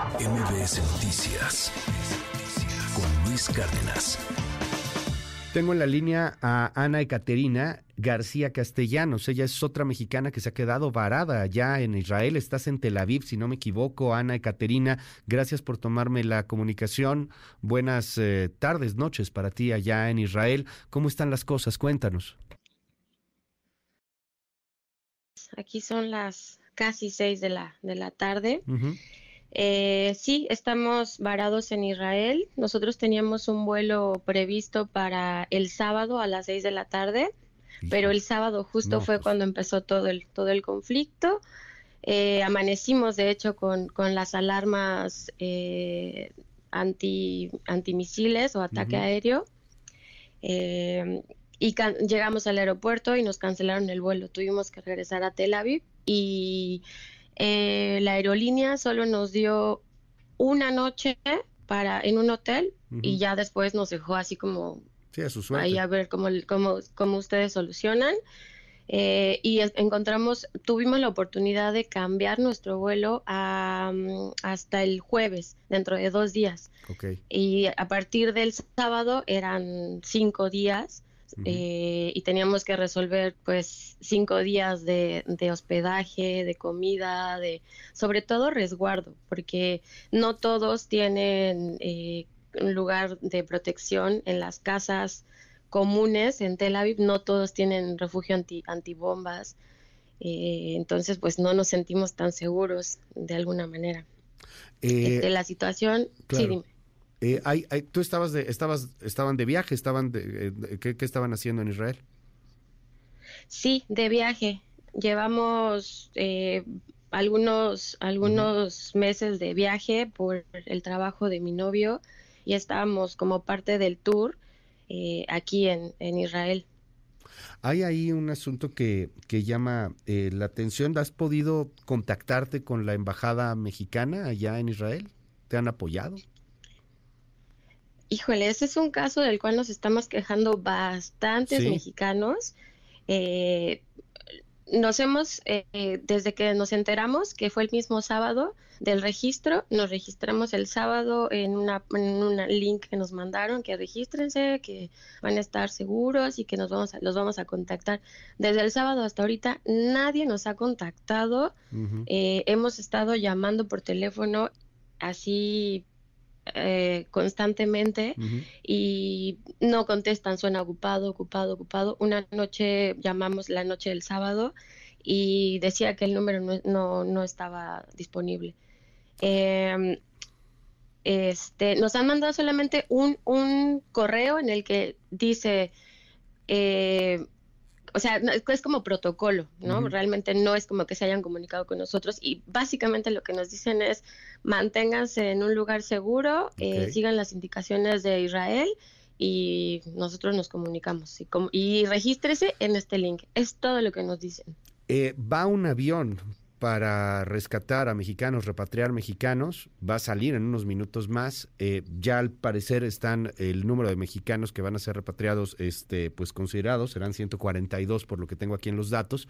MBS Noticias con Luis Cárdenas. Tengo en la línea a Ana Ecaterina García Castellanos. Ella es otra mexicana que se ha quedado varada allá en Israel. Estás en Tel Aviv, si no me equivoco. Ana Ecaterina, gracias por tomarme la comunicación. Buenas eh, tardes, noches para ti allá en Israel. ¿Cómo están las cosas? Cuéntanos. Aquí son las casi seis de la, de la tarde. Eh, sí, estamos varados en Israel. Nosotros teníamos un vuelo previsto para el sábado a las 6 de la tarde, pero el sábado justo fue pues. cuando empezó todo el, todo el conflicto. Eh, amanecimos, de hecho, con, con las alarmas eh, anti, antimisiles o ataque aéreo. Eh, y llegamos al aeropuerto y nos cancelaron el vuelo. Tuvimos que regresar a Tel Aviv y eh, la aerolínea solo nos dio una noche para en un hotel y ya después nos dejó así como ahí a ver cómo, cómo, cómo ustedes solucionan. Eh, y encontramos, tuvimos la oportunidad de cambiar nuestro vuelo a, mm, hasta el jueves, dentro de dos días. Y a partir del sábado eran cinco días eh, y teníamos que resolver pues cinco días de, hospedaje, de comida, de sobre todo resguardo, porque no todos tienen eh, un lugar de protección en las casas comunes en Tel Aviv, no todos tienen refugio anti, antibombas, eh, entonces pues no nos sentimos tan seguros de alguna manera. de la situación, sí, dime. Eh, hay, tú estabas de, estabas, estaban de viaje, estaban de, eh, ¿qué, estaban haciendo en Israel? Sí, de viaje. Llevamos eh, algunos, algunos meses de viaje por el trabajo de mi novio y estábamos como parte del tour aquí en, en, Israel. Hay ahí un asunto que, que llama la atención. ¿Has podido contactarte con la embajada mexicana allá en Israel? ¿Te han apoyado? Híjole, ese es un caso del cual nos estamos quejando bastantes mexicanos. Eh, nos hemos, eh, desde que nos enteramos que fue el mismo sábado del registro, nos registramos el sábado en una, en un link que nos mandaron, que regístrense, que van a estar seguros y que nos vamos a, los vamos a contactar. Desde el sábado hasta ahorita nadie nos ha contactado, eh, hemos estado llamando por teléfono así eh, constantemente y no contestan, suena ocupado, ocupado, ocupado. Una noche llamamos la noche del sábado y decía que el número no, no, estaba disponible. Em, este, nos han mandado solamente un, un correo en el que dice eh, o sea, es como protocolo, ¿no? Realmente no es como que se hayan comunicado con nosotros y básicamente lo que nos dicen es manténganse en un lugar seguro, eh, sigan las indicaciones de Israel y nosotros nos comunicamos y, y regístrese en este link. Es todo lo que nos dicen. Eh, va un avión para rescatar a mexicanos, repatriar mexicanos, va a salir en unos minutos más. Eh, ya al parecer están el número de mexicanos que van a ser repatriados, este, pues considerados, serán 142 por lo que tengo aquí en los datos,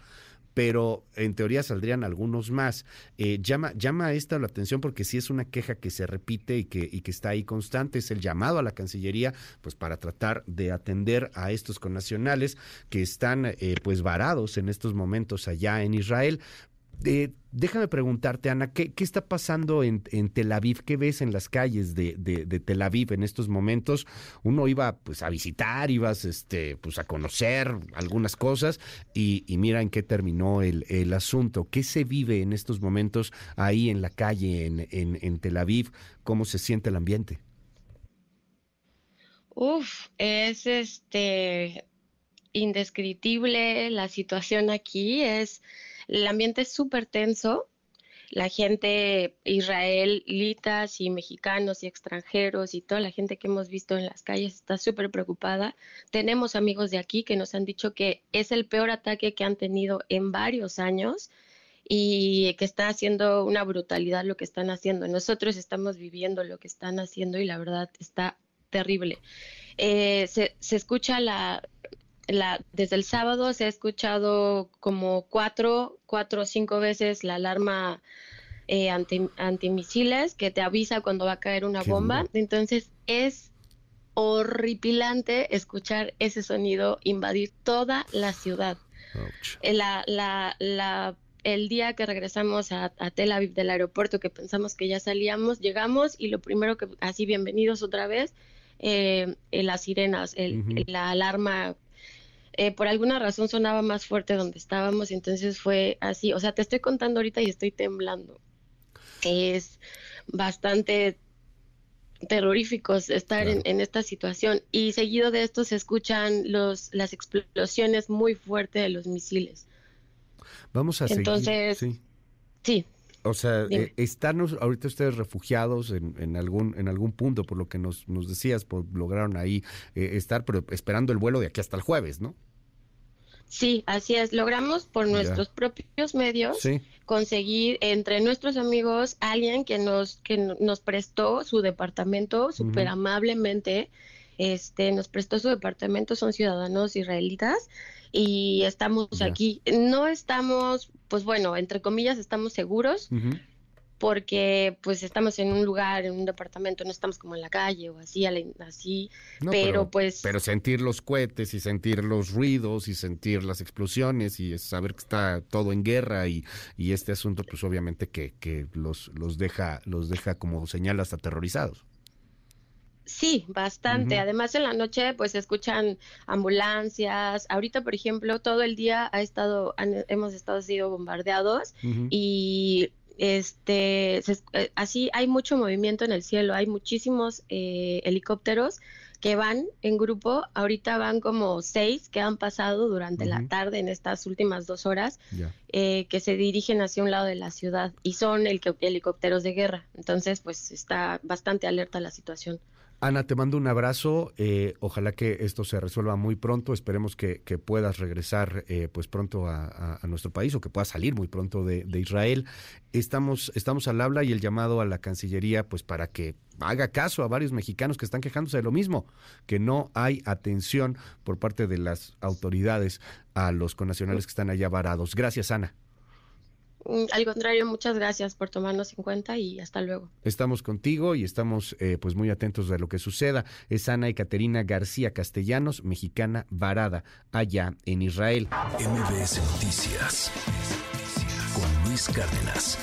pero en teoría saldrían algunos más. Eh, llama, llama esta la atención porque sí es una queja que se repite y que, y que está ahí constante, es el llamado a la Cancillería, pues para tratar de atender a estos connacionales que están eh, pues varados en estos momentos allá en Israel déjame preguntarte, Ana, ¿qué, está pasando en, Tel Aviv? ¿Qué ves en las calles de, Tel Aviv en estos momentos? Uno iba pues a visitar, ibas este, pues a conocer algunas cosas y, mira en qué terminó el, asunto. ¿Qué se vive en estos momentos ahí en la calle en, en Tel Aviv? ¿Cómo se siente el ambiente? Uf, es este indescriptible la situación aquí, es el ambiente es súper tenso. La gente israelitas y mexicanos y extranjeros y toda la gente que hemos visto en las calles está súper preocupada. Tenemos amigos de aquí que nos han dicho que es el peor ataque que han tenido en varios años y que está haciendo una brutalidad lo que están haciendo. Nosotros estamos viviendo lo que están haciendo y la verdad está terrible. Eh, se, se, escucha la, desde el sábado se ha escuchado como cuatro, cuatro o cinco veces la alarma eh, anti, antimisiles que te avisa cuando va a caer una bomba. Entonces es horripilante escuchar ese sonido invadir toda la ciudad. Eh, la, la, la, el día que regresamos a, Tel Aviv del aeropuerto, que pensamos que ya salíamos, llegamos y lo primero que, así bienvenidos otra vez, eh, las sirenas, el, la alarma eh, por alguna razón sonaba más fuerte donde estábamos, y entonces fue así, o sea, te estoy contando ahorita y estoy temblando. Es bastante terrorífico estar en, esta situación y seguido de esto se escuchan los, las explosiones muy fuertes de los misiles. Vamos a Entonces, seguir. Sí. O sea, eh, están ahorita ustedes refugiados en, en, algún en algún punto, por lo que nos, nos decías, por, lograron ahí eh, estar, pero esperando el vuelo de aquí hasta el jueves, ¿no? Sí, así es. Logramos por nuestros propios medios conseguir entre nuestros amigos alguien que nos que nos prestó su departamento súper amablemente. Este, nos prestó su departamento, son ciudadanos israelitas y estamos aquí. No estamos, pues bueno, entre comillas, estamos seguros, porque pues estamos en un lugar, en un departamento, no estamos como en la calle o así, así, pero, pues... Pero sentir los cohetes y sentir los ruidos y sentir las explosiones y saber que está todo en guerra y, y este asunto pues obviamente que, que los, los, deja, los deja como señalas aterrorizados. Sí, bastante. Además, en la noche, pues se escuchan ambulancias. Ahorita, por ejemplo, todo el día ha estado, hemos estado sido bombardeados y este, eh, así hay mucho movimiento en el cielo, hay muchísimos eh, helicópteros que van en grupo, ahorita van como seis que han pasado durante la tarde en estas últimas dos horas, eh, que se dirigen hacia un lado de la ciudad y son el, helicópteros de guerra. Entonces, pues está bastante alerta la situación. Ana, te mando un abrazo. Eh, ojalá que esto se resuelva muy pronto. Esperemos que, puedas regresar eh, pues pronto a, nuestro país o que puedas salir muy pronto de, Israel. Estamos, estamos al habla y el llamado a la Cancillería pues para que haga caso a varios mexicanos que están quejándose de lo mismo, que no hay atención por parte de las autoridades a los connacionales que están allá varados. Gracias, Ana. Mm, al contrario, muchas gracias por tomarnos en cuenta y hasta luego. Estamos contigo y estamos eh, pues muy atentos de lo que suceda. Es Ana y Caterina García Castellanos, mexicana varada allá en Israel. MBS Noticias con Luis Cárdenas.